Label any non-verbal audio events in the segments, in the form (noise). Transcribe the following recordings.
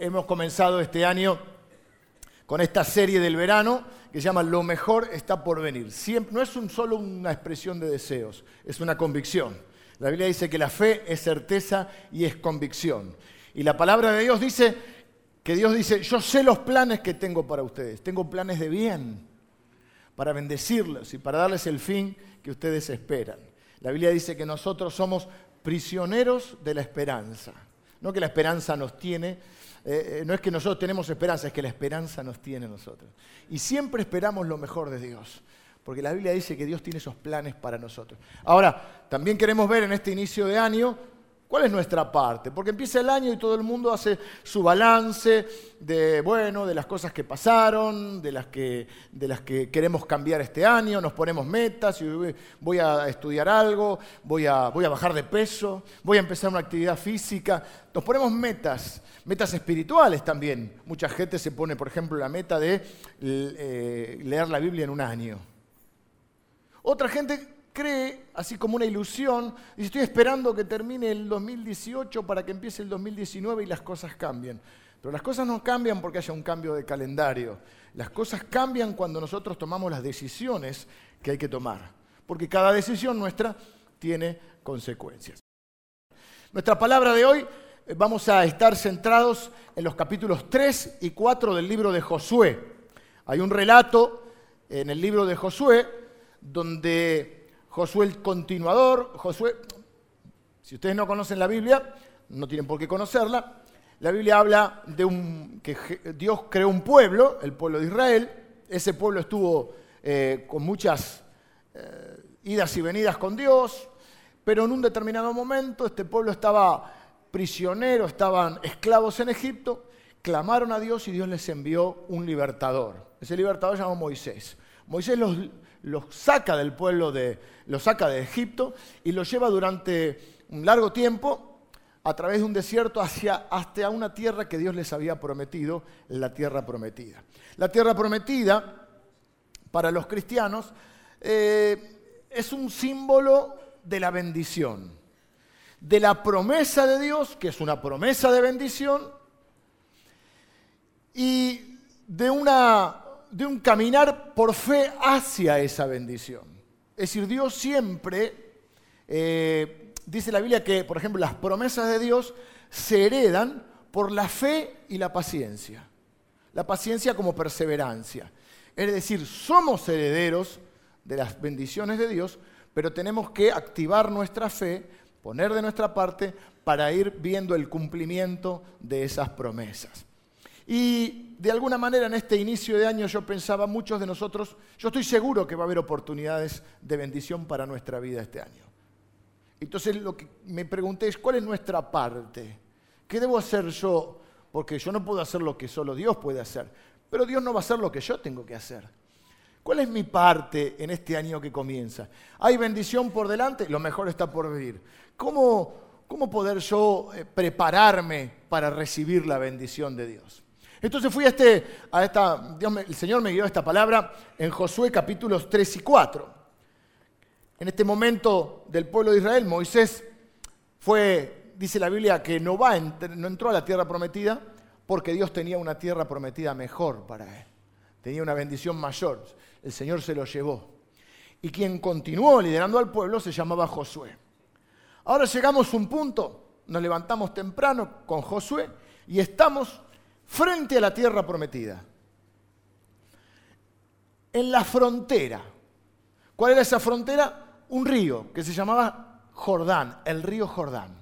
hemos comenzado este año con esta serie del verano que se llama Lo mejor está por venir. no es un, solo una expresión de deseos, es una convicción. La Biblia dice que la fe es certeza y es convicción. Y la palabra de Dios dice que Dios dice, yo sé los planes que tengo para ustedes, tengo planes de bien, para bendecirlos y para darles el fin que ustedes esperan. La Biblia dice que nosotros somos prisioneros de la esperanza. No que la esperanza nos tiene, eh, eh, no es que nosotros tenemos esperanza, es que la esperanza nos tiene nosotros. Y siempre esperamos lo mejor de Dios, porque la Biblia dice que Dios tiene esos planes para nosotros. Ahora, también queremos ver en este inicio de año ¿Cuál es nuestra parte? Porque empieza el año y todo el mundo hace su balance de, bueno, de las cosas que pasaron, de las que, de las que queremos cambiar este año, nos ponemos metas, voy a estudiar algo, voy a, voy a bajar de peso, voy a empezar una actividad física. Nos ponemos metas, metas espirituales también. Mucha gente se pone, por ejemplo, la meta de eh, leer la Biblia en un año. Otra gente cree, así como una ilusión, y estoy esperando que termine el 2018 para que empiece el 2019 y las cosas cambien. Pero las cosas no cambian porque haya un cambio de calendario. Las cosas cambian cuando nosotros tomamos las decisiones que hay que tomar. Porque cada decisión nuestra tiene consecuencias. Nuestra palabra de hoy eh, vamos a estar centrados en los capítulos 3 y 4 del libro de Josué. Hay un relato en el libro de Josué donde Josué el continuador, Josué, si ustedes no conocen la Biblia, no tienen por qué conocerla, la Biblia habla de un, que Dios creó un pueblo, el pueblo de Israel, ese pueblo estuvo eh, con muchas eh, idas y venidas con Dios, pero en un determinado momento este pueblo estaba prisionero, estaban esclavos en Egipto, clamaron a Dios y Dios les envió un libertador. Ese libertador se llamó Moisés. Moisés los, los saca del pueblo de, los saca de Egipto y los lleva durante un largo tiempo a través de un desierto hacia, hasta una tierra que Dios les había prometido, la tierra prometida. La tierra prometida, para los cristianos, eh, es un símbolo de la bendición, de la promesa de Dios, que es una promesa de bendición, y de una de un caminar por fe hacia esa bendición. Es decir, Dios siempre, eh, dice la Biblia que, por ejemplo, las promesas de Dios se heredan por la fe y la paciencia. La paciencia como perseverancia. Es decir, somos herederos de las bendiciones de Dios, pero tenemos que activar nuestra fe, poner de nuestra parte para ir viendo el cumplimiento de esas promesas. Y de alguna manera en este inicio de año yo pensaba, muchos de nosotros, yo estoy seguro que va a haber oportunidades de bendición para nuestra vida este año. Entonces lo que me pregunté es, ¿cuál es nuestra parte? ¿Qué debo hacer yo? Porque yo no puedo hacer lo que solo Dios puede hacer, pero Dios no va a hacer lo que yo tengo que hacer. ¿Cuál es mi parte en este año que comienza? ¿Hay bendición por delante? Lo mejor está por venir. ¿Cómo, cómo poder yo eh, prepararme para recibir la bendición de Dios? Entonces fui a, este, a esta, el Señor me dio esta palabra en Josué capítulos 3 y 4. En este momento del pueblo de Israel, Moisés fue, dice la Biblia, que no, va, no entró a la tierra prometida porque Dios tenía una tierra prometida mejor para él. Tenía una bendición mayor. El Señor se lo llevó. Y quien continuó liderando al pueblo se llamaba Josué. Ahora llegamos a un punto, nos levantamos temprano con Josué y estamos frente a la tierra prometida. En la frontera. ¿Cuál era esa frontera? Un río que se llamaba Jordán, el río Jordán.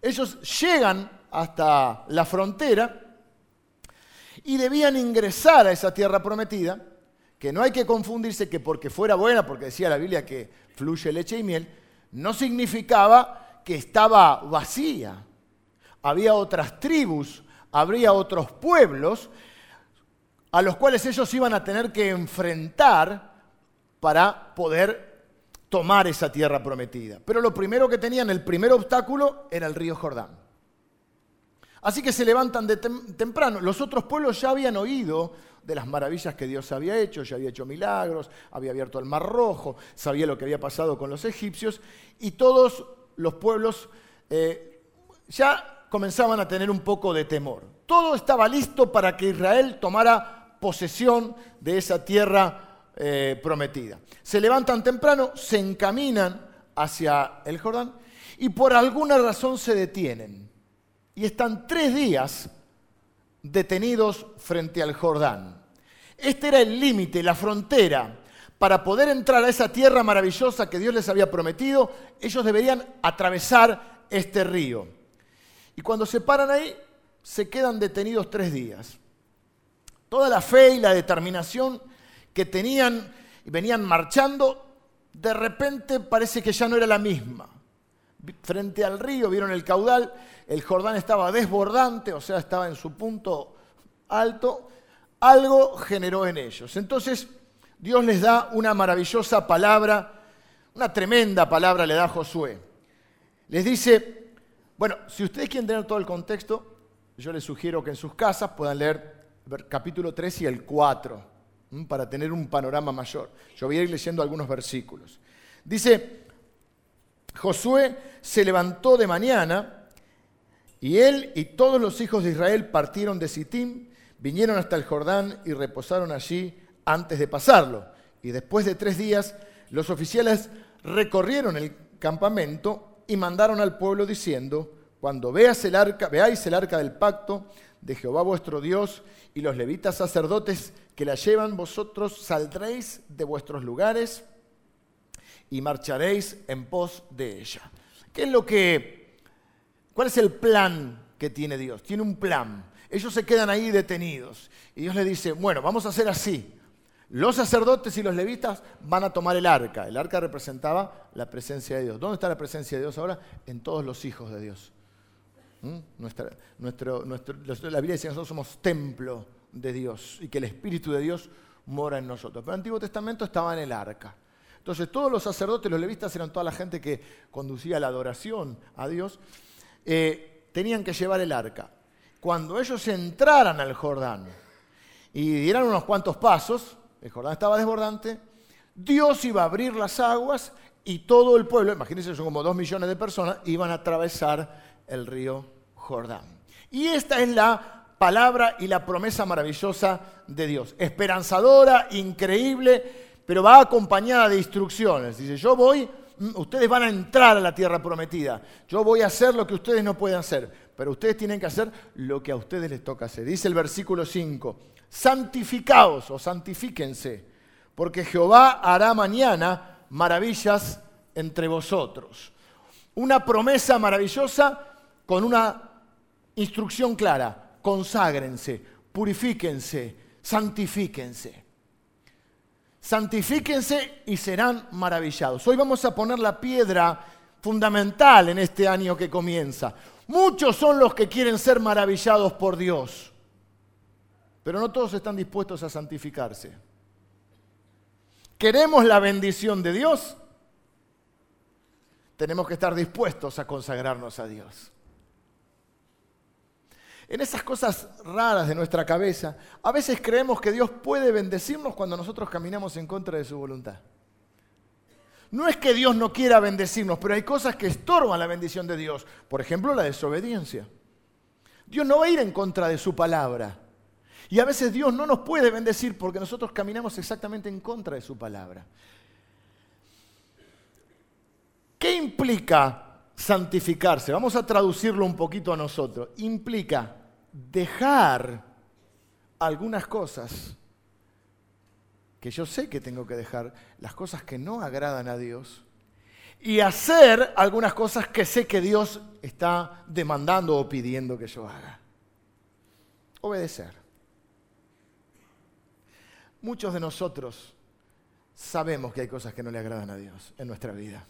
Ellos llegan hasta la frontera y debían ingresar a esa tierra prometida, que no hay que confundirse que porque fuera buena, porque decía la Biblia que fluye leche y miel, no significaba que estaba vacía. Había otras tribus habría otros pueblos a los cuales ellos iban a tener que enfrentar para poder tomar esa tierra prometida. Pero lo primero que tenían, el primer obstáculo, era el río Jordán. Así que se levantan de temprano. Los otros pueblos ya habían oído de las maravillas que Dios había hecho, ya había hecho milagros, había abierto el mar rojo, sabía lo que había pasado con los egipcios, y todos los pueblos eh, ya comenzaban a tener un poco de temor. Todo estaba listo para que Israel tomara posesión de esa tierra eh, prometida. Se levantan temprano, se encaminan hacia el Jordán y por alguna razón se detienen. Y están tres días detenidos frente al Jordán. Este era el límite, la frontera. Para poder entrar a esa tierra maravillosa que Dios les había prometido, ellos deberían atravesar este río. Y cuando se paran ahí, se quedan detenidos tres días. Toda la fe y la determinación que tenían y venían marchando, de repente parece que ya no era la misma. Frente al río vieron el caudal, el Jordán estaba desbordante, o sea, estaba en su punto alto, algo generó en ellos. Entonces Dios les da una maravillosa palabra, una tremenda palabra le da a Josué. Les dice, bueno, si ustedes quieren tener todo el contexto, yo les sugiero que en sus casas puedan leer capítulo 3 y el 4, para tener un panorama mayor. Yo voy a ir leyendo algunos versículos. Dice, Josué se levantó de mañana y él y todos los hijos de Israel partieron de Sittim vinieron hasta el Jordán y reposaron allí antes de pasarlo. Y después de tres días, los oficiales recorrieron el campamento y mandaron al pueblo diciendo, cuando veas el arca, veáis el arca del pacto de Jehová vuestro Dios y los levitas sacerdotes que la llevan, vosotros saldréis de vuestros lugares y marcharéis en pos de ella. ¿Qué es lo que, cuál es el plan que tiene Dios? Tiene un plan. Ellos se quedan ahí detenidos. Y Dios les dice, bueno, vamos a hacer así. Los sacerdotes y los levitas van a tomar el arca. El arca representaba la presencia de Dios. ¿Dónde está la presencia de Dios ahora? En todos los hijos de Dios. ¿Mm? Nuestro, la Biblia dice que nosotros somos templo de Dios y que el Espíritu de Dios mora en nosotros. Pero el Antiguo Testamento estaba en el arca. Entonces todos los sacerdotes, los levitas eran toda la gente que conducía la adoración a Dios, eh, tenían que llevar el arca cuando ellos entraran al Jordán y dieran unos cuantos pasos, el Jordán estaba desbordante, Dios iba a abrir las aguas y todo el pueblo, imagínense, son como dos millones de personas, iban a atravesar el río Jordán. Y esta es la palabra y la promesa maravillosa de Dios, esperanzadora, increíble, pero va acompañada de instrucciones. Dice, yo voy, mm, ustedes van a entrar a la tierra prometida, yo voy a hacer lo que ustedes no pueden hacer, pero ustedes tienen que hacer lo que a ustedes les toca hacer. Dice el versículo 5, santificaos o santifíquense, porque Jehová hará mañana maravillas entre vosotros. Una promesa maravillosa con una instrucción clara, conságrense, purifíquense, santifíquense. Santifíquense y serán maravillados. Hoy vamos a poner la piedra fundamental en este año que comienza. Muchos son los que quieren ser maravillados por Dios, pero no todos están dispuestos a santificarse. ¿Queremos la bendición de Dios? Tenemos que estar dispuestos a consagrarnos a Dios. En esas cosas raras de nuestra cabeza, a veces creemos que Dios puede bendecirnos cuando nosotros caminamos en contra de su voluntad. No es que Dios no quiera bendecirnos, pero hay cosas que estorban la bendición de Dios. Por ejemplo, la desobediencia. Dios no va a ir en contra de su palabra. Y a veces Dios no nos puede bendecir porque nosotros caminamos exactamente en contra de su palabra. ¿Qué implica santificarse? Vamos a traducirlo un poquito a nosotros. Implica dejar algunas cosas que yo sé que tengo que dejar las cosas que no agradan a Dios y hacer algunas cosas que sé que Dios está demandando o pidiendo que yo haga. Obedecer. Muchos de nosotros sabemos que hay cosas que no le agradan a Dios en nuestra vida.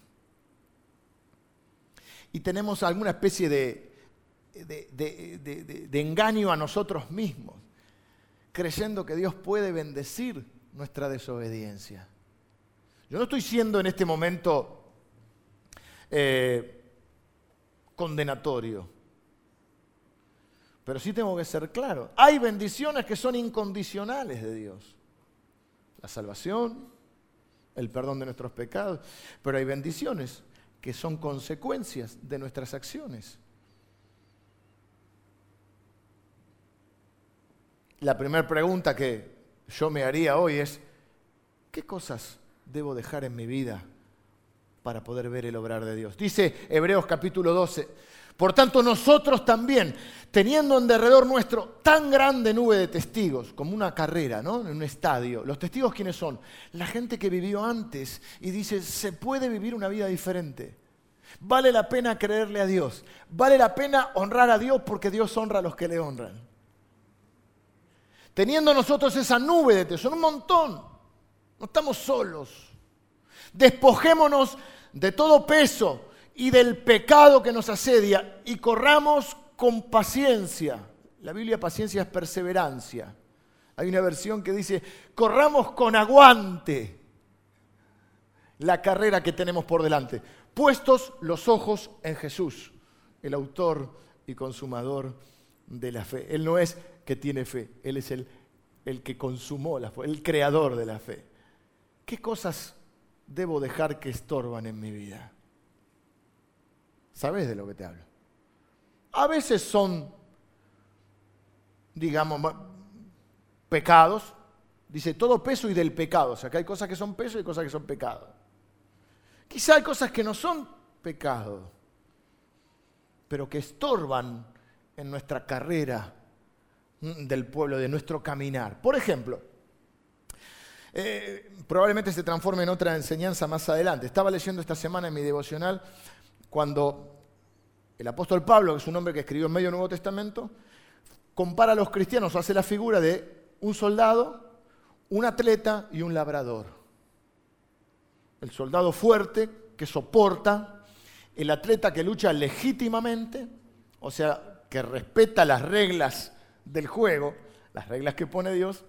Y tenemos alguna especie de, de, engaño a nosotros mismos, creyendo que Dios puede bendecir nuestra desobediencia. Yo no estoy siendo en este momento eh, condenatorio, pero sí tengo que ser claro. Hay bendiciones que son incondicionales de Dios. La salvación, el perdón de nuestros pecados, pero hay bendiciones que son consecuencias de nuestras acciones. la primera pregunta que yo me haría hoy es, ¿qué cosas debo dejar en mi vida para poder ver el obrar de Dios? Dice Hebreos capítulo 12, por tanto nosotros también, teniendo en derredor nuestro tan grande nube de testigos, como una carrera, ¿no? En un estadio. ¿Los testigos quiénes son? La gente que vivió antes y dice, se puede vivir una vida diferente. Vale la pena creerle a Dios. Vale la pena honrar a Dios porque Dios honra a los que le honran teniendo nosotros esa nube de tesoro, un montón, no estamos solos. Despojémonos de todo peso y del pecado que nos asedia y corramos con paciencia. La Biblia paciencia es perseverancia. Hay una versión que dice, corramos con aguante la carrera que tenemos por delante, puestos los ojos en Jesús, el autor y consumador de la fe. Él no es que tiene fe, Él es el, el que consumó la fe, el creador de la fe. ¿Qué cosas debo dejar que estorban en mi vida? ¿Sabes de lo que te hablo? A veces son, digamos, pecados. Dice todo peso y del pecado. O sea, que hay cosas que son peso y cosas que son pecado. Quizá hay cosas que no son pecado, pero que estorban en nuestra carrera del pueblo, de nuestro caminar. Por ejemplo, eh, probablemente se transforme en otra enseñanza más adelante. Estaba leyendo esta semana en mi devocional cuando el apóstol Pablo, que es un hombre que escribió en medio Nuevo Testamento, compara a los cristianos, hace la figura de un soldado, un atleta y un labrador. El soldado fuerte que soporta, el atleta que lucha legítimamente, o sea, que respeta las reglas del juego, las reglas que pone Dios,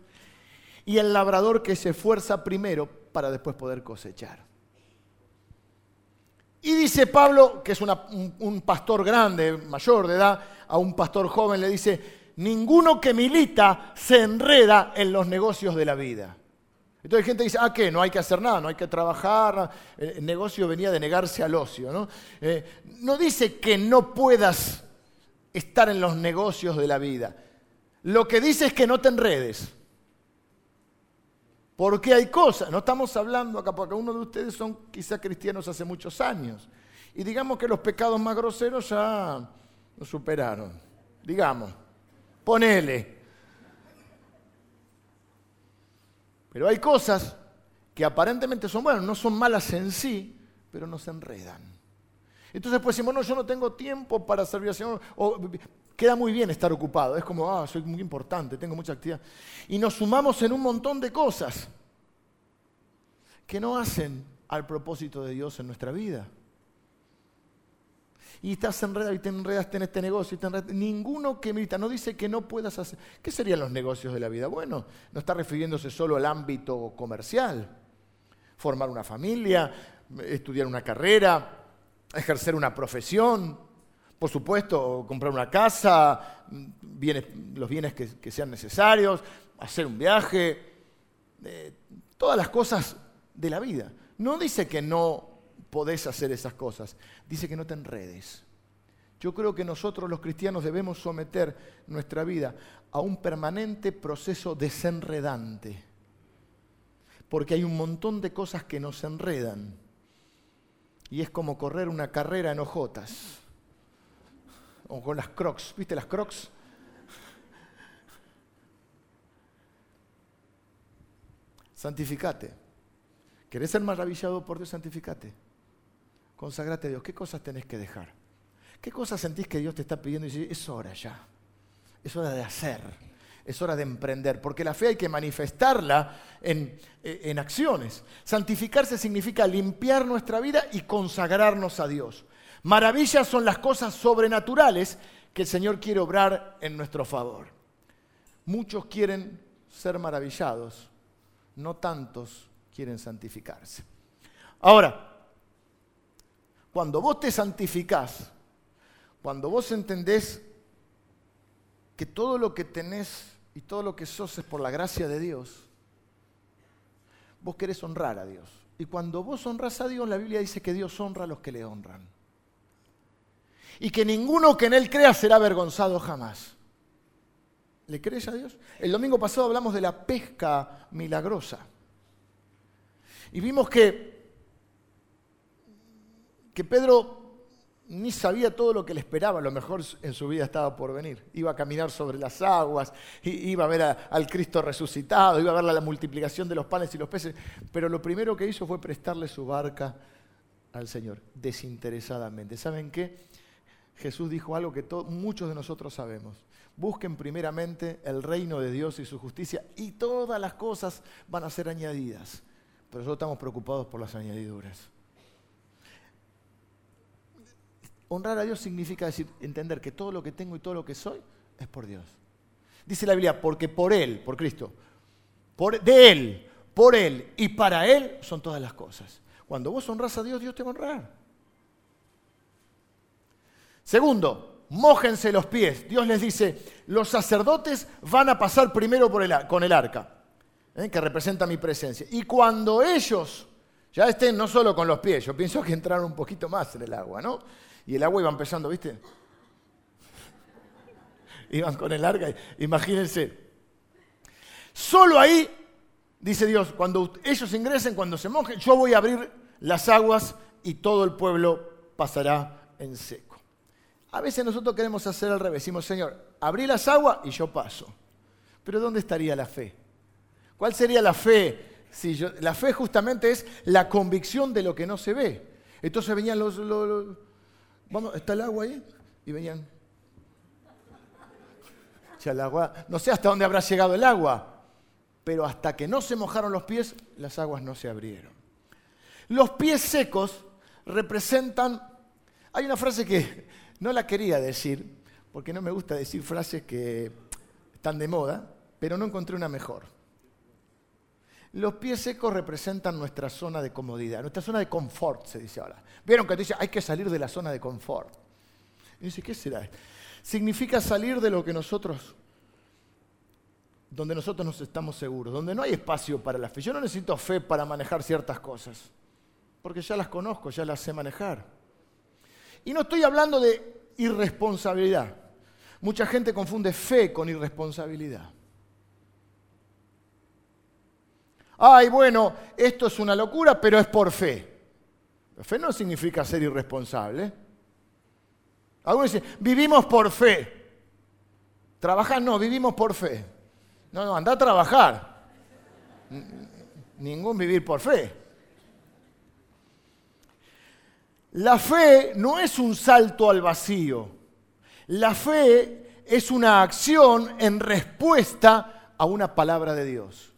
y el labrador que se esfuerza primero para después poder cosechar. Y dice Pablo, que es un, pastor grande, mayor de edad, a un pastor joven le dice, ninguno que milita se enreda en los negocios de la vida. Entonces gente dice, ah, ¿qué? No hay que hacer nada, no hay que trabajar. El negocio venía de negarse al ocio. ¿no? Eh, no dice que no puedas estar en los negocios de la vida. Lo que dice es que no te enredes. Porque hay cosas, no estamos hablando acá, porque uno de ustedes son quizá cristianos hace muchos años. Y digamos que los pecados más groseros ya los superaron. Digamos, ponele. Pero hay cosas que aparentemente son buenas, no son malas en sí, pero nos enredan. Entonces pues decimos, no, yo no tengo tiempo para servir al Señor. O, queda muy bien estar ocupado. Es como, ah, soy muy importante, tengo mucha actividad. Y nos sumamos en un montón de cosas que no hacen al propósito de Dios en nuestra vida. Y estás enredado y te enredaste en este negocio. Y Ninguno que milita no dice que no puedas hacer. ¿Qué serían los negocios de la vida? Bueno, no está refiriéndose solo al ámbito comercial. Formar una familia, estudiar una carrera, ejercer una profesión, por supuesto, comprar una casa, los bienes que, sean necesarios, hacer un viaje, eh, todas las cosas de la vida. No dice que no podés hacer esas cosas, dice que no te enredes. Yo creo que nosotros los cristianos debemos someter nuestra vida a un permanente proceso desenredante, porque hay un montón de cosas que nos enredan y es como correr una carrera en hojotas. O con las crocs, ¿viste las crocs? Santificate. ¿Querés ser maravillado por Dios? Santificate. Consagrate a Dios. ¿Qué cosas tenés que dejar? ¿Qué cosas sentís que Dios te está pidiendo? Y es hora ya. Es hora de hacer es hora de emprender, porque la fe hay que manifestarla en, en, acciones. Santificarse significa limpiar nuestra vida y consagrarnos a Dios. Maravillas son las cosas sobrenaturales que el Señor quiere obrar en nuestro favor. Muchos quieren ser maravillados, no tantos quieren santificarse. Ahora, cuando vos te santificás, cuando vos entendés que todo lo que tenés y todo lo que sos es por la gracia de Dios, vos querés honrar a Dios. Y cuando vos honras a Dios, la Biblia dice que Dios honra a los que le honran. Y que ninguno que en Él crea será avergonzado jamás. ¿Le crees a Dios? El domingo pasado hablamos de la pesca milagrosa. Y vimos que, que Pedro ni sabía todo lo que le esperaba, a lo mejor en su vida estaba por venir. Iba a caminar sobre las aguas, iba a ver al Cristo resucitado, iba a ver la multiplicación de los panes y los peces, pero lo primero que hizo fue prestarle su barca al Señor, desinteresadamente. ¿Saben qué? Jesús dijo algo que muchos de nosotros sabemos. Busquen primeramente el reino de Dios y su justicia y todas las cosas van a ser añadidas. Pero nosotros estamos preocupados por las añadiduras. Honrar a Dios significa decir, entender que todo lo que tengo y todo lo que soy es por Dios. Dice la Biblia, porque por Él, por Cristo, por, de Él, por Él y para Él son todas las cosas. Cuando vos honras a Dios, Dios te va a honrar. Segundo, mójense los pies. Dios les dice, los sacerdotes van a pasar primero con el arca, ¿eh? que representa mi presencia. Y cuando ellos ya estén no solo con los pies, yo pienso que entraron un poquito más en el agua, ¿no? Y el agua iba empezando, ¿viste? (laughs) Iban con el arca, imagínense. Solo ahí, dice Dios, cuando ellos ingresen, cuando se mojen, yo voy a abrir las aguas y todo el pueblo pasará en seco. A veces nosotros queremos hacer al revés. Decimos, Señor, abrí las aguas y yo paso. Pero ¿dónde estaría la fe? ¿Cuál sería la fe? Si la fe justamente es la convicción de lo que no se ve. Entonces venían los Vamos, ¿está el agua ahí? Y venían. No sé hasta dónde habrá llegado el agua, pero hasta que no se mojaron los pies, las aguas no se abrieron. Los pies secos representan. Hay una frase que no la quería decir, porque no me gusta decir frases que están de moda, pero no encontré una mejor. Los pies secos representan nuestra zona de comodidad, nuestra zona de confort, se dice ahora. Vieron que dice, hay que salir de la zona de confort. Y dice, ¿qué será? Significa salir de lo que nosotros, donde nosotros nos estamos seguros, donde no hay espacio para la fe. Yo no necesito fe para manejar ciertas cosas, porque ya las conozco, ya las sé manejar. Y no estoy hablando de irresponsabilidad. Mucha gente confunde fe con irresponsabilidad. ay, bueno, esto es una locura, pero es por fe. fe no significa ser irresponsable. Algunos dicen, vivimos por fe. Trabajar no, vivimos por fe. No, no, anda a trabajar. Ningún vivir por fe. La fe no es un salto al vacío. La fe es una acción en respuesta a una palabra de Dios.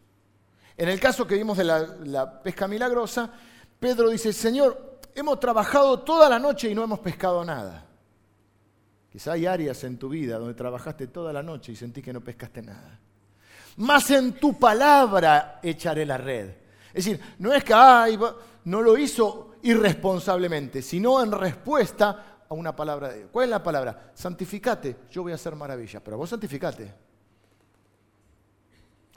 En el caso que vimos de la, pesca milagrosa, Pedro dice, Señor, hemos trabajado toda la noche y no hemos pescado nada. Quizá hay áreas en tu vida donde trabajaste toda la noche y sentí que no pescaste nada. Más en tu palabra echaré la red. Es decir, no es que no lo hizo irresponsablemente, sino en respuesta a una palabra de Dios. ¿Cuál es la palabra? Santificate, yo voy a hacer maravillas, pero vos santificate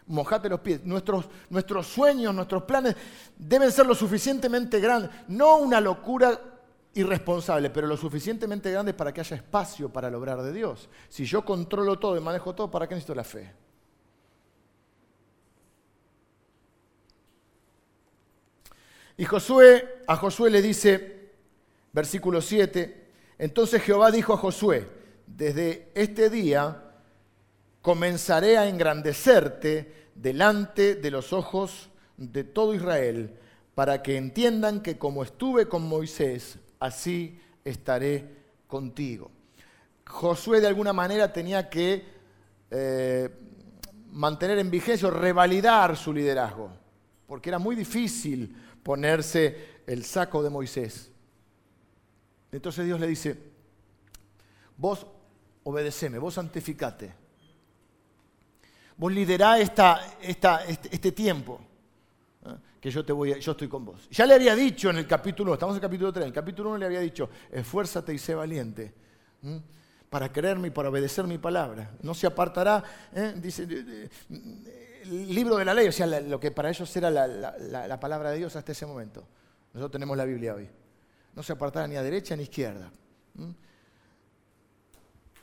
mojate los pies. Nuestros, nuestros sueños, nuestros planes deben ser lo suficientemente grandes, no una locura irresponsable, pero lo suficientemente grandes para que haya espacio para el obrar de Dios. Si yo controlo todo y manejo todo, ¿para qué necesito la fe? Y Josué, a Josué le dice, versículo 7, entonces Jehová dijo a Josué, desde este día comenzaré a engrandecerte delante de los ojos de todo Israel, para que entiendan que como estuve con Moisés, así estaré contigo. Josué de alguna manera tenía que eh, mantener en vigencia o revalidar su liderazgo, porque era muy difícil ponerse el saco de Moisés. Entonces Dios le dice, vos obedeceme, vos santificate Vos liderá esta, este, este, tiempo ¿eh? que yo, te voy yo estoy con vos. Ya le había dicho en el capítulo, estamos en el capítulo 3, en el capítulo 1 le había dicho, esfuérzate y sé valiente. para creerme y para obedecer mi palabra. No se apartará, ¿eh? dice, libro de la ley, o sea, lo que para ellos era la, palabra de Dios hasta ese momento. Nosotros tenemos la Biblia hoy. No se apartará ni a derecha ni a izquierda.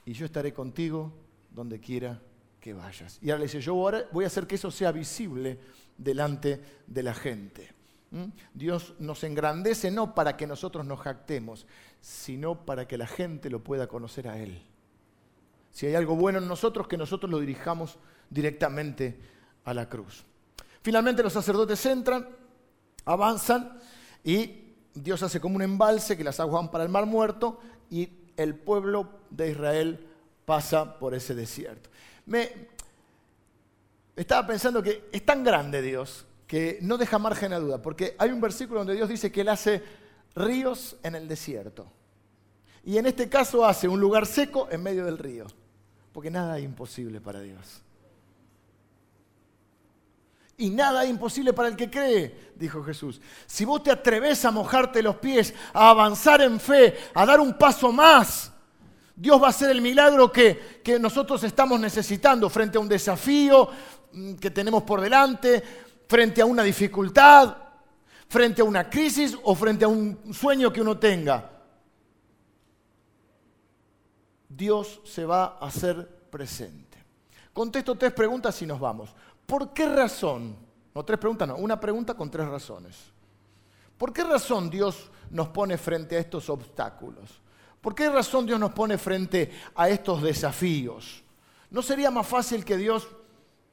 Y yo estaré contigo donde quiera que vayas. Y ahora le dice, yo voy a hacer que eso sea visible delante de la gente. Dios nos engrandece no para que nosotros nos jactemos, sino para que la gente lo pueda conocer a Él. Si hay algo bueno en nosotros, que nosotros lo dirijamos directamente a la cruz. Finalmente los sacerdotes entran, avanzan y Dios hace como un embalse que las aguas van para el mar muerto y el pueblo de Israel pasa por ese desierto. Me estaba pensando que es tan grande Dios que no deja margen a duda, porque hay un versículo donde Dios dice que Él hace ríos en el desierto. Y en este caso hace un lugar seco en medio del río, porque nada es imposible para Dios. Y nada es imposible para el que cree, dijo Jesús. Si vos te atreves a mojarte los pies, a avanzar en fe, a dar un paso más, Dios va a hacer el milagro que, que nosotros estamos necesitando frente a un desafío mm, que tenemos por delante, frente a una dificultad, frente a una crisis o frente a un sueño que uno tenga. Dios se va a hacer presente. Contesto tres preguntas y nos vamos. ¿Por qué razón? No tres preguntas, no, una pregunta con tres razones. ¿Por qué razón Dios nos pone frente a estos obstáculos? ¿Por qué razón Dios nos pone frente a estos desafíos? ¿No sería más fácil que Dios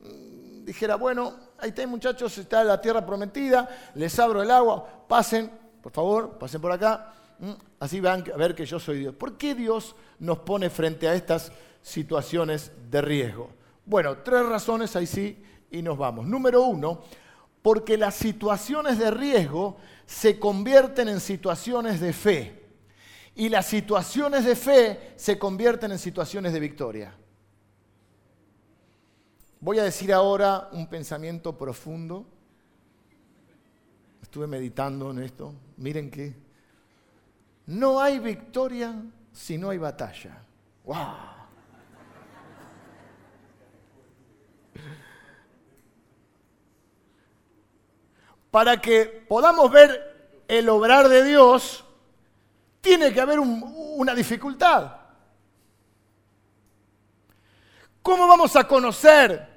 mm, dijera, bueno, ahí está muchachos, está la tierra prometida, les abro el agua, pasen, por favor, pasen por acá, mm, así van a ver que yo soy Dios. ¿Por qué Dios nos pone frente a estas situaciones de riesgo? Bueno, tres razones ahí sí y nos vamos. Número uno, porque las situaciones de riesgo se convierten en situaciones de fe. Y las situaciones de fe se convierten en situaciones de victoria. Voy a decir ahora un pensamiento profundo. Estuve meditando en esto. Miren que no hay victoria si no hay batalla. ¡Wow! Para que podamos ver el obrar de Dios, tiene que haber una dificultad. ¿Cómo vamos a conocer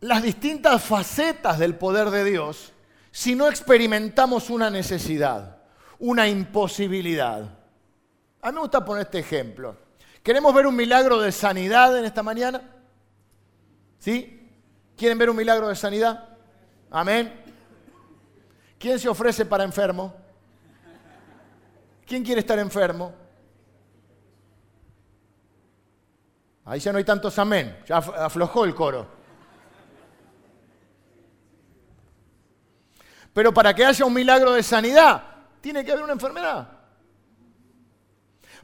las distintas facetas del poder de Dios si no experimentamos una necesidad, una imposibilidad? A mí me gusta poner este ejemplo. ¿Queremos ver un milagro de sanidad en esta mañana? ¿Sí? ¿Quieren ver un milagro de sanidad? Amén. ¿Quién se ofrece para enfermo? ¿Quién quiere estar enfermo? Ahí ya no hay tantos amén, ya aflojó el coro. Pero para que haya un milagro de sanidad, tiene que haber una enfermedad.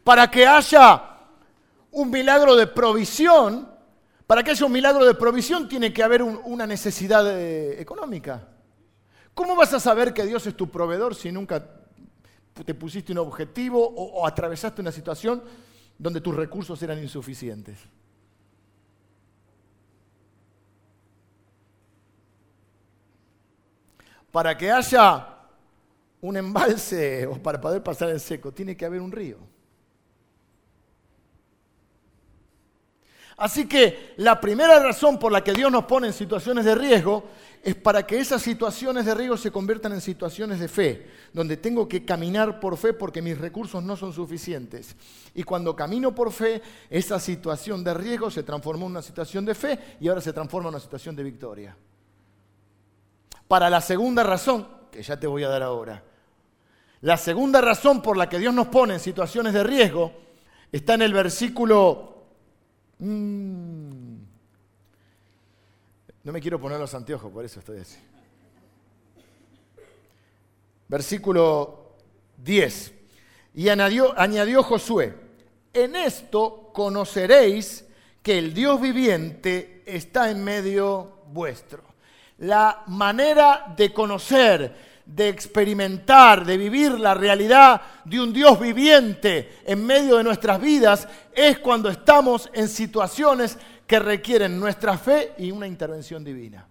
Para que haya un milagro de provisión, para que haya un milagro de provisión tiene que haber una necesidad eh, económica. ¿Cómo vas a saber que Dios es tu proveedor si nunca te pusiste un objetivo o, atravesaste una situación donde tus recursos eran insuficientes? Para que haya un embalse o para poder pasar el seco, tiene que haber un río. Así que la primera razón por la que Dios nos pone en situaciones de riesgo es para que esas situaciones de riesgo se conviertan en situaciones de fe, donde tengo que caminar por fe porque mis recursos no son suficientes. Y cuando camino por fe, esa situación de riesgo se transformó en una situación de fe y ahora se transforma en una situación de victoria. Para la segunda razón, que ya te voy a dar ahora, la segunda razón por la que Dios nos pone en situaciones de riesgo está en el versículo Mm. No me quiero poner los anteojos, por eso estoy así. Versículo 10. Y añadió, añadió Josué, en esto conoceréis que el Dios viviente está en medio vuestro. La manera de conocer de experimentar, de vivir la realidad de un Dios viviente en medio de nuestras vidas es cuando estamos en situaciones que requieren nuestra fe y una intervención divina.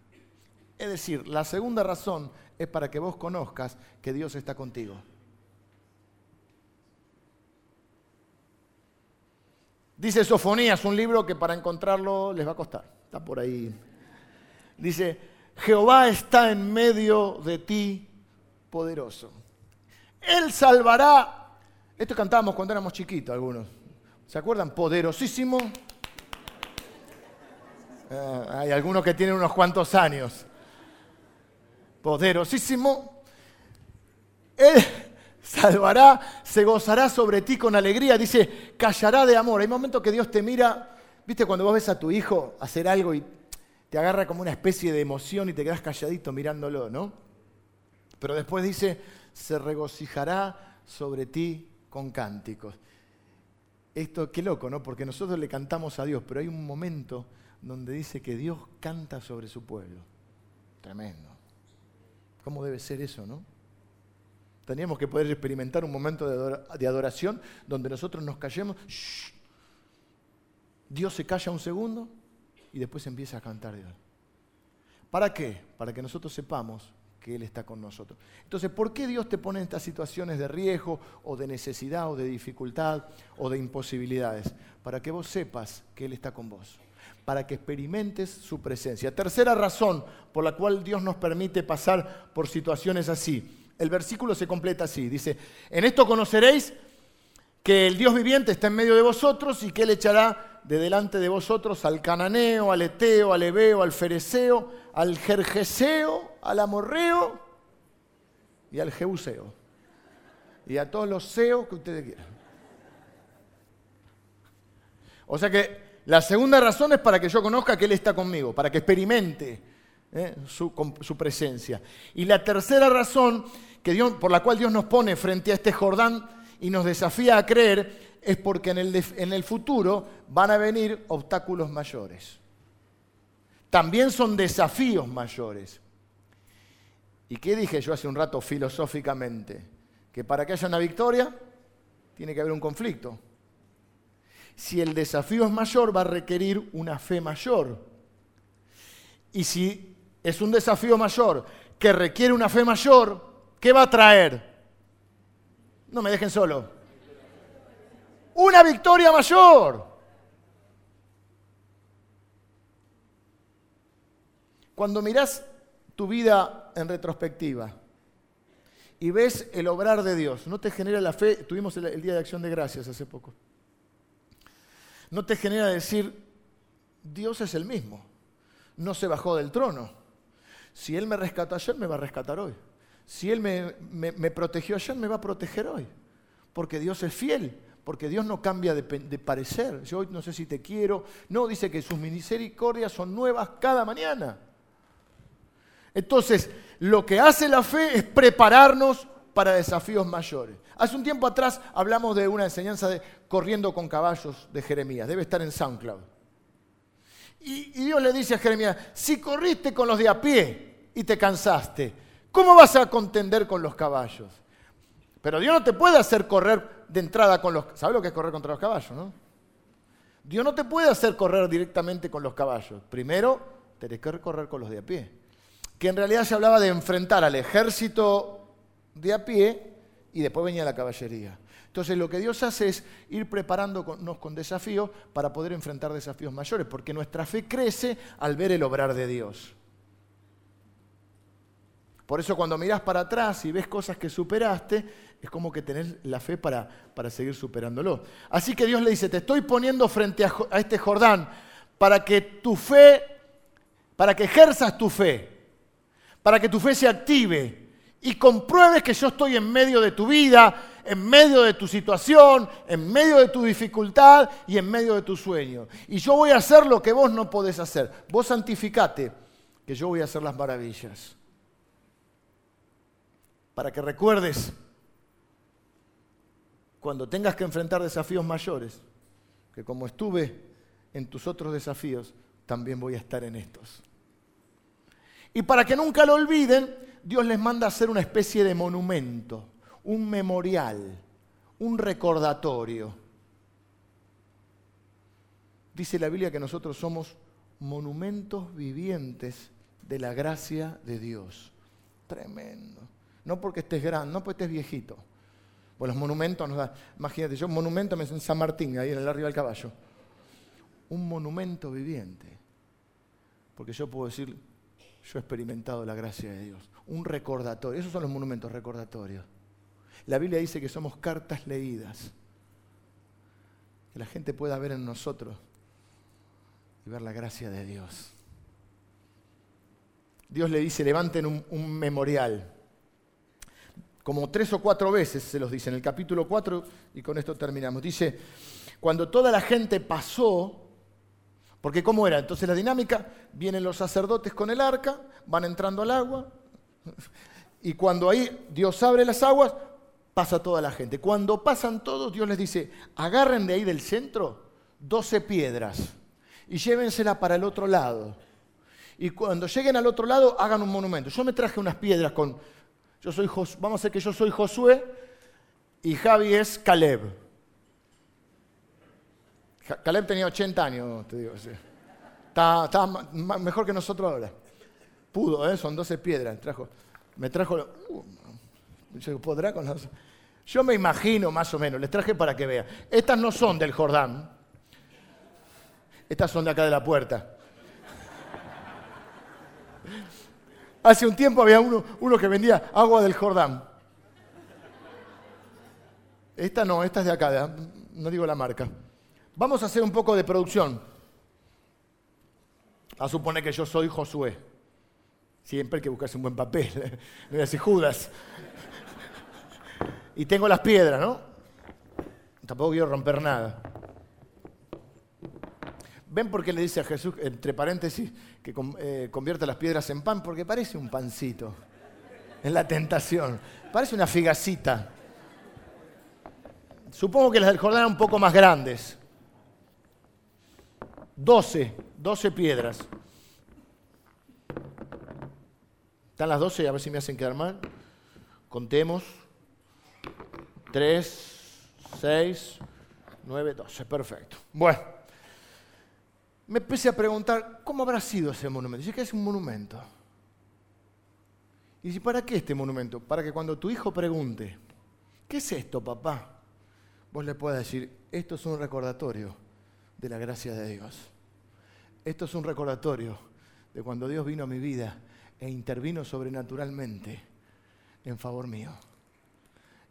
Es decir, la segunda razón es para que vos conozcas que Dios está contigo. Dice Sofonías, un libro que para encontrarlo les va a costar. Está por ahí. Dice, Jehová está en medio de ti, poderoso. Él salvará. Esto cantábamos cuando éramos chiquitos algunos. ¿Se acuerdan? Poderosísimo. Eh, hay algunos que tienen unos cuantos años. Poderosísimo. Él salvará, se gozará sobre ti con alegría. Dice, callará de amor. Hay momentos que Dios te mira, viste, cuando vos ves a tu hijo hacer algo y te agarra como una especie de emoción y te quedas calladito mirándolo, ¿no? Pero después dice, se regocijará sobre ti con cánticos. Esto, qué loco, ¿no? Porque nosotros le cantamos a Dios, pero hay un momento donde dice que Dios canta sobre su pueblo. Tremendo. ¿Cómo debe ser eso, no? Teníamos que poder experimentar un momento de adoración donde nosotros nos callemos. Dios se calla un segundo y después empieza a cantar Dios. ¿Para qué? Para que nosotros sepamos que Él está con nosotros. Entonces, ¿por qué Dios te pone en estas situaciones de riesgo o de necesidad o de dificultad o de imposibilidades? Para que vos sepas que Él está con vos, para que experimentes su presencia. Tercera razón por la cual Dios nos permite pasar por situaciones así el versículo se completa así. Dice, en esto conoceréis que el Dios viviente está en medio de vosotros y que Él echará de delante de vosotros al cananeo, al eteo, al ebeo, al fereceo, al jerjeseo, al amorreo y al jeuseo. Y a todos los seos que ustedes quieran. O sea que la segunda razón es para que yo conozca que Él está conmigo, para que experimente ¿eh? su, su, presencia. Y la tercera razón que Dios, por la cual Dios nos pone frente a este Jordán y nos desafía a creer es porque en el, en el futuro van a venir obstáculos mayores. También son desafíos mayores. ¿Y qué dije yo hace un rato filosóficamente? Que para que haya una victoria tiene que haber un conflicto. Si el desafío es mayor, va a requerir una fe mayor. Y si es un desafío mayor que requiere una fe mayor, ¿qué va a traer? No me dejen solo. Una victoria mayor. Cuando mirás tu vida en retrospectiva y ves el obrar de Dios, ¿no te genera la fe? Tuvimos el, Día de Acción de Gracias hace poco. ¿No te genera decir, Dios es el mismo? No se bajó del trono. Si Él me rescató ayer, me va a rescatar hoy. Si Él me, protegió ayer, me va a proteger hoy. Porque Dios es fiel, porque Dios no cambia de, parecer. Yo hoy no sé si te quiero. No, dice que sus misericordias son nuevas cada mañana. Entonces, lo que hace la fe es prepararnos para desafíos mayores. Hace un tiempo atrás hablamos de una enseñanza de corriendo con caballos de Jeremías. Debe estar en SoundCloud. Y Dios le dice a Jeremías, si corriste con los de a pie y te cansaste, ¿Cómo vas a contender con los caballos? Pero Dios no te puede hacer correr de entrada con los... ¿Sabes lo que es correr contra los caballos, no? Dios no te puede hacer correr directamente con los caballos. Primero, tenés que correr con los de a pie. Que en realidad se hablaba de enfrentar al ejército de a pie y después venía la caballería. Entonces lo que Dios hace es ir preparándonos con desafíos para poder enfrentar desafíos mayores, porque nuestra fe crece al ver el obrar de Dios. Por eso cuando miras para atrás y ves cosas que superaste, es como que tenés la fe para, para seguir superándolo. Así que Dios le dice, te estoy poniendo frente a, a este Jordán para que tu fe, para que ejerzas tu fe, para que tu fe se active y compruebes que yo estoy en medio de tu vida, en medio de tu situación, en medio de tu dificultad y en medio de tu sueño. Y yo voy a hacer lo que vos no podés hacer. Vos santificate, que yo voy a hacer las maravillas para que recuerdes cuando tengas que enfrentar desafíos mayores, que como estuve en tus otros desafíos, también voy a estar en estos. Y para que nunca lo olviden, Dios les manda hacer una especie de monumento, un memorial, un recordatorio. Dice la Biblia que nosotros somos monumentos vivientes de la gracia de Dios. Tremendo. No porque estés grande, no porque estés viejito. Pues los monumentos nos dan. Imagínate, yo monumento me en San Martín, ahí en el arriba del caballo. un monumento viviente. Porque yo puedo decir, yo he experimentado la gracia de Dios. Un recordatorio. Esos son los monumentos recordatorios. La Biblia dice que somos cartas leídas. Que la gente pueda ver en nosotros y ver la gracia de Dios. Dios le dice, levanten un, memorial. Como tres o cuatro veces se los dice en el capítulo 4 y con esto terminamos. Dice, cuando toda la gente pasó, porque ¿cómo era? Entonces la dinámica, vienen los sacerdotes con el arca, van entrando al agua, (laughs) y cuando ahí Dios abre las aguas, pasa toda la gente. Cuando pasan todos, Dios les dice, agarren de ahí del centro 12 piedras y llévensela para el otro lado. Y cuando lleguen al otro lado, hagan un monumento. Yo me traje unas piedras con, yo soy vamos a hacer que yo soy Josué y Javi es Caleb. Caleb tenía 80 años, te digo. Está, mejor que nosotros ahora. Pudo, ¿eh? son 12 piedras. Trajo, me trajo. Uh, ¿Podrá con? Yo me imagino más o menos, les traje para que vean. Estas no son del Jordán. Estas son de acá de la puerta. Hace un tiempo había uno, que vendía agua del Jordán. Esta no, esta es de acá, no digo la marca. Vamos a hacer un poco de producción. A suponer que yo soy Josué. Siempre hay que buscarse un buen papel. (laughs) No voy Judas. Y tengo las piedras, ¿no? Tampoco quiero romper nada. ¿Ven por qué le dice a Jesús, entre paréntesis, que eh, convierte las piedras en pan? Porque parece un pancito. Es la tentación. Parece una figacita. Supongo que las del Jordán eran un poco más grandes. 12, 12 piedras. ¿Están las 12? A ver si me hacen quedar mal. Contemos. 3, 6, 9, 12. Perfecto. Bueno, me empecé a preguntar, ¿cómo habrá sido ese monumento? Dice que es un monumento. Y dice, ¿para qué este monumento? Para que cuando tu hijo pregunte, ¿qué es esto, papá? Vos le puedas decir, esto es un recordatorio de la gracia de Dios. Esto es un recordatorio de cuando Dios vino a mi vida e intervino sobrenaturalmente en favor mío.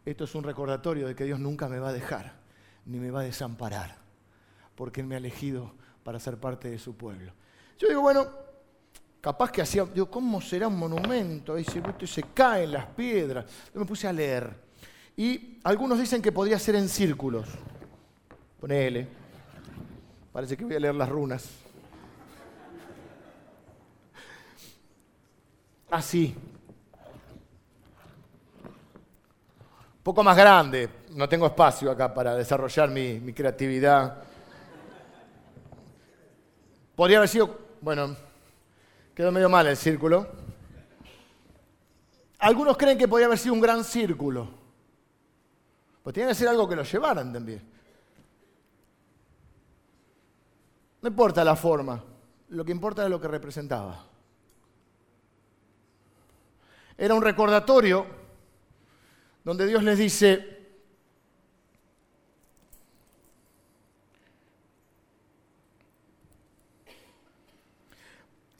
Esto es un recordatorio de que Dios nunca me va a dejar ni me va a desamparar, porque Él me ha elegido para ser parte de su pueblo. Yo digo, bueno, capaz que hacía, digo, ¿cómo será un monumento? Ahí se, se caen las piedras. Yo me puse a leer. Y algunos dicen que podría ser en círculos. Ponele. Parece que voy a leer las runas. Así. Un poco más grande. No tengo espacio acá para desarrollar mi, creatividad. Podría haber sido, bueno, quedó medio mal el círculo. Algunos creen que podría haber sido un gran círculo. Pues tiene que ser algo que lo llevaran también. No importa la forma, lo que importa es lo que representaba. Era un recordatorio donde Dios les dice,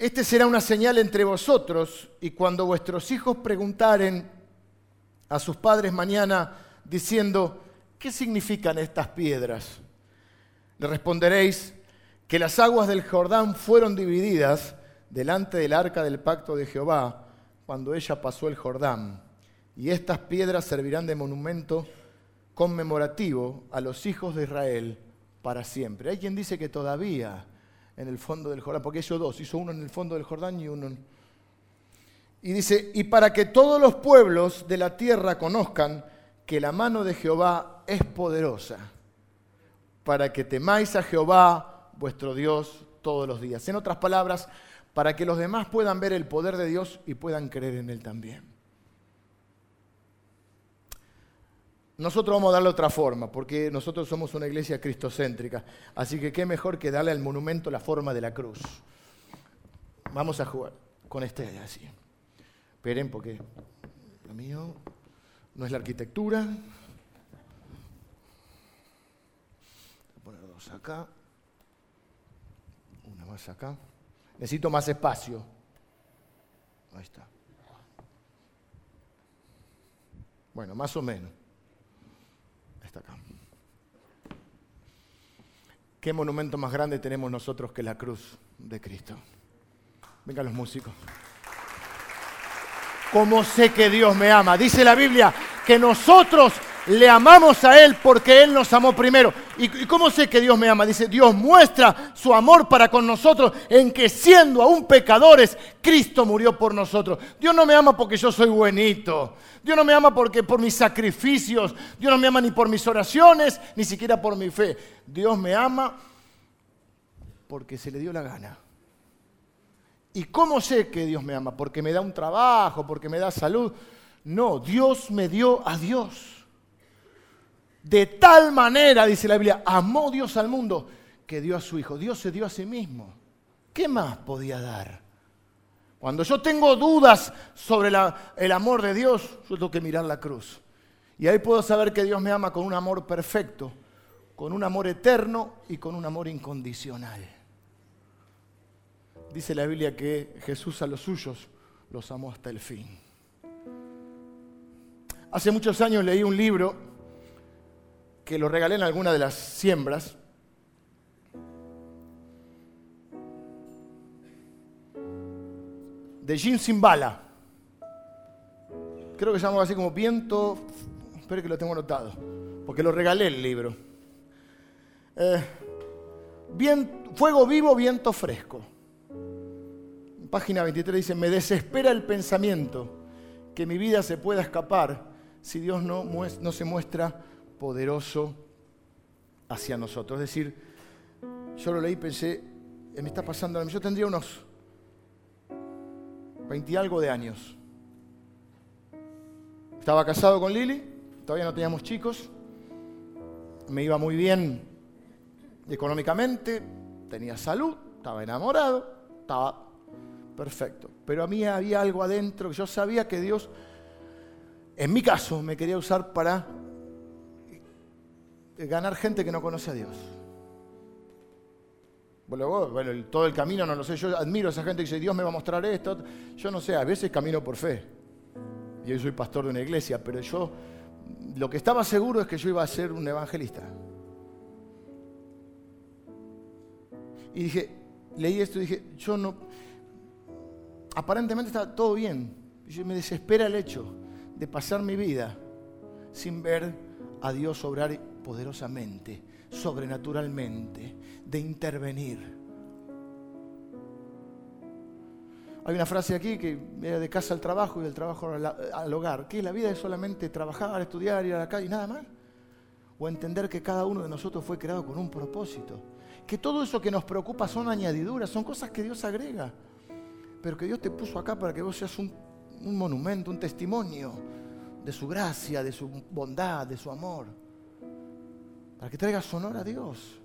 Este será una señal entre vosotros y cuando vuestros hijos preguntaren a sus padres mañana diciendo, ¿qué significan estas piedras? Le responderéis que las aguas del Jordán fueron divididas delante del arca del pacto de Jehová cuando ella pasó el Jordán. Y estas piedras servirán de monumento conmemorativo a los hijos de Israel para siempre. Hay quien dice que todavía en el fondo del Jordán, porque hizo dos, hizo uno en el fondo del Jordán y uno en... Y dice, y para que todos los pueblos de la tierra conozcan que la mano de Jehová es poderosa, para que temáis a Jehová vuestro Dios todos los días. En otras palabras, para que los demás puedan ver el poder de Dios y puedan creer en Él también. Nosotros vamos a darle otra forma, porque nosotros somos una iglesia cristocéntrica. Así que qué mejor que darle al monumento la forma de la cruz. Vamos a jugar con este así. Esperen, porque lo mío no es la arquitectura. Voy a poner dos acá. más acá. Necesito más espacio. Ahí está. Bueno, más o menos. Está acá. ¿Qué monumento más grande tenemos nosotros que la cruz de Cristo? Vengan los músicos. ¿Cómo sé que Dios me ama? Dice la Biblia que nosotros le amamos a Él porque Él nos amó primero. ¿Y cómo sé que Dios me ama? Dice, Dios muestra su amor para con nosotros en que siendo aún pecadores, Cristo murió por nosotros. Dios no me ama porque yo soy buenito. Dios no me ama porque por mis sacrificios. Dios no me ama ni por mis oraciones, ni siquiera por mi fe. Dios me ama porque se le dio la gana. ¿Y cómo sé que Dios me ama? Porque me da un trabajo, porque me da salud. No, Dios me dio a Dios. De tal manera, dice la Biblia, amó Dios al mundo que dio a su Hijo. Dios se dio a sí mismo. ¿Qué más podía dar? Cuando yo tengo dudas sobre el amor de Dios, yo tengo que mirar la cruz. Y ahí puedo saber que Dios me ama con un amor perfecto, con un amor eterno y con un amor incondicional. Dice la Biblia que Jesús a los suyos los amó hasta el fin. Hace muchos años leí un libro que lo regalé en alguna de las siembras. De Jim Simbala. Creo que se llama así como Viento. Espero que lo tengo anotado. Porque lo regalé el libro. Eh, fuego vivo, viento fresco. Página 23 dice, me desespera el pensamiento que mi vida se pueda escapar si Dios no, no se muestra poderoso hacia nosotros. Es decir, yo lo leí y pensé, me está pasando, yo tendría unos 20 y algo de años. Estaba casado con Lili, todavía no teníamos chicos, me iba muy bien económicamente, tenía salud, estaba enamorado, estaba perfecto. Pero a mí había algo adentro que yo sabía que Dios, en mi caso, me quería usar para ganar gente que no conoce a Dios. Bueno, todo el camino no lo sé. Yo admiro a esa gente que dice, Dios me va a mostrar esto. Yo no sé, a veces camino por fe. Y hoy soy pastor de una iglesia, pero yo lo que estaba seguro es que yo iba a ser un evangelista. Y dije, leí esto y dije, yo no. Aparentemente está todo bien. Y me desespera el hecho de pasar mi vida sin ver a Dios obrar poderosamente, sobrenaturalmente, de intervenir. Hay una frase aquí que viene de casa al trabajo y del trabajo al, hogar. ¿Qué? La vida es solamente trabajar, estudiar, ir a la calle y nada más. O entender que cada uno de nosotros fue creado con un propósito. Que todo eso que nos preocupa son añadiduras, son cosas que Dios agrega. Pero que Dios te puso acá para que vos seas un monumento, un testimonio de su gracia, de su bondad, de su amor para que traigas honor a Dios,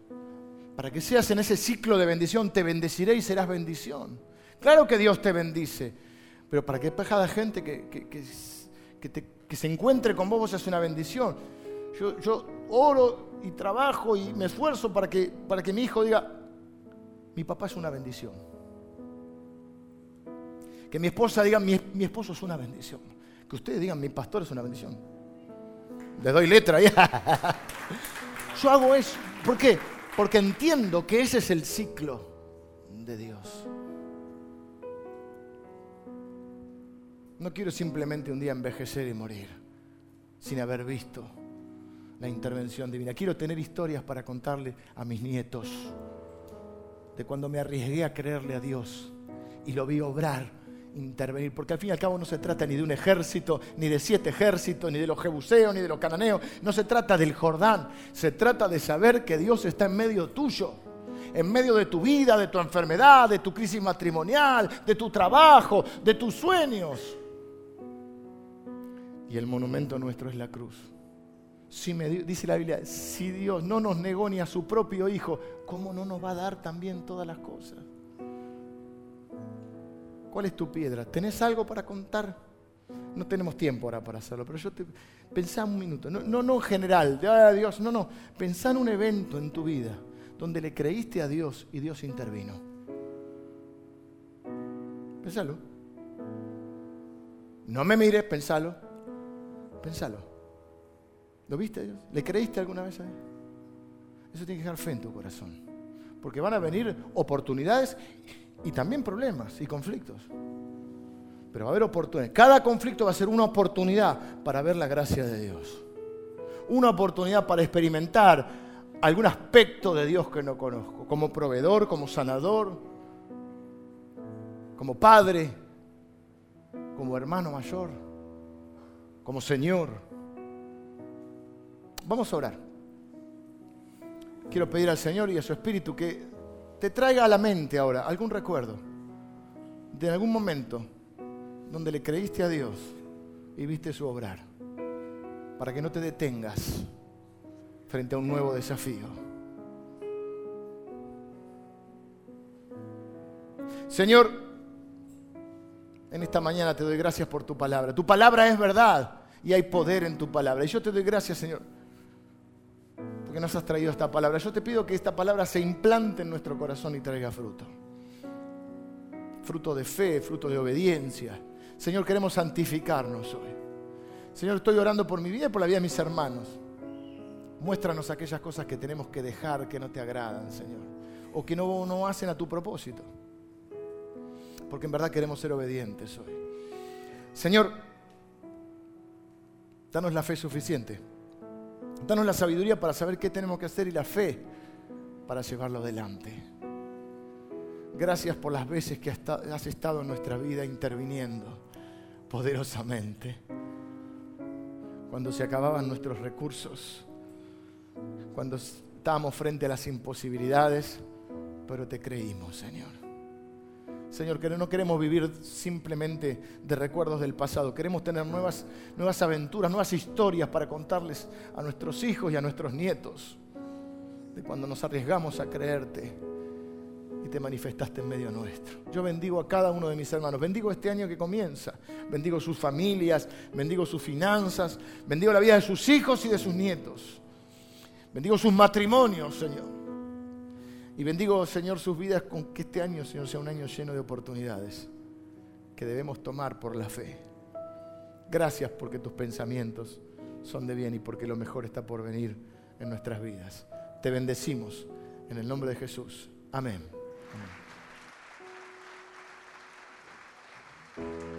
para que seas en ese ciclo de bendición, te bendeciré y serás bendición. Claro que Dios te bendice, pero para que cada gente que, que, se encuentre con vos, vos seas una bendición. Yo, yo, oro y trabajo y me esfuerzo para que, para que mi hijo diga, mi papá es una bendición. Que mi esposa diga, mi, mi esposo es una bendición. Que ustedes digan, mi pastor es una bendición. Le doy letra ya. (laughs) Yo hago eso. ¿Por qué? Porque entiendo que ese es el ciclo de Dios. No quiero simplemente un día envejecer y morir sin haber visto la intervención divina. Quiero tener historias para contarle a mis nietos de cuando me arriesgué a creerle a Dios y lo vi obrar intervenir, porque al fin y al cabo no se trata ni de un ejército, ni de siete ejércitos, ni de los jebuseos, ni de los cananeos, no se trata del Jordán, se trata de saber que Dios está en medio tuyo, en medio de tu vida, de tu enfermedad, de tu crisis matrimonial, de tu trabajo, de tus sueños. Y el monumento nuestro es la cruz. Si me, dice la Biblia, si Dios no nos negó ni a su propio Hijo, ¿cómo no nos va a dar también todas las cosas? ¿Cuál es tu piedra? ¿Tenés algo para contar? No tenemos tiempo ahora para hacerlo, pero yo te pensá un minuto. No, no, no en general, de Dios, no, no. Pensá en un evento en tu vida donde le creíste a Dios y Dios intervino. Pensalo. No me mires, pensalo. Pensalo. ¿Lo viste Dios? ¿Le creíste alguna vez a Dios? Eso tiene que dejar fe en tu corazón. Porque van a venir oportunidades y también problemas y conflictos. Pero va a haber oportunidades. Cada conflicto va a ser una oportunidad para ver la gracia de Dios. Una oportunidad para experimentar algún aspecto de Dios que no conozco. Como proveedor, como sanador, como padre, como hermano mayor, como Señor. Vamos a orar. Quiero pedir al Señor y a su Espíritu que te traiga a la mente ahora algún recuerdo de algún momento donde le creíste a Dios y viste su obrar, para que no te detengas frente a un nuevo desafío. Señor, en esta mañana te doy gracias por tu palabra. Tu palabra es verdad y hay poder en tu palabra. Y yo te doy gracias, Señor, porque nos has traído esta palabra. Yo te pido que esta palabra se implante en nuestro corazón y traiga fruto. Fruto de fe, fruto de obediencia. Señor, queremos santificarnos hoy. Señor, estoy orando por mi vida y por la vida de mis hermanos. Muéstranos aquellas cosas que tenemos que dejar que no te agradan, Señor. O que no, no hacen a tu propósito. Porque en verdad queremos ser obedientes hoy. Señor, danos la fe suficiente. Danos la sabiduría para saber qué tenemos que hacer y la fe para llevarlo adelante. Gracias por las veces que has estado en nuestra vida interviniendo poderosamente. Cuando se acababan nuestros recursos, cuando estábamos frente a las imposibilidades, pero te creímos, Señor. Señor, que no queremos vivir simplemente de recuerdos del pasado, queremos tener nuevas, nuevas aventuras, nuevas historias para contarles a nuestros hijos y a nuestros nietos de cuando nos arriesgamos a creerte y te manifestaste en medio nuestro. Yo bendigo a cada uno de mis hermanos, bendigo este año que comienza, bendigo sus familias, bendigo sus finanzas, bendigo la vida de sus hijos y de sus nietos. Bendigo sus matrimonios, Señor. Y bendigo, Señor, sus vidas con que este año, Señor, sea un año lleno de oportunidades que debemos tomar por la fe. Gracias porque tus pensamientos son de bien y porque lo mejor está por venir en nuestras vidas. Te bendecimos en el nombre de Jesús. Amén. Amén.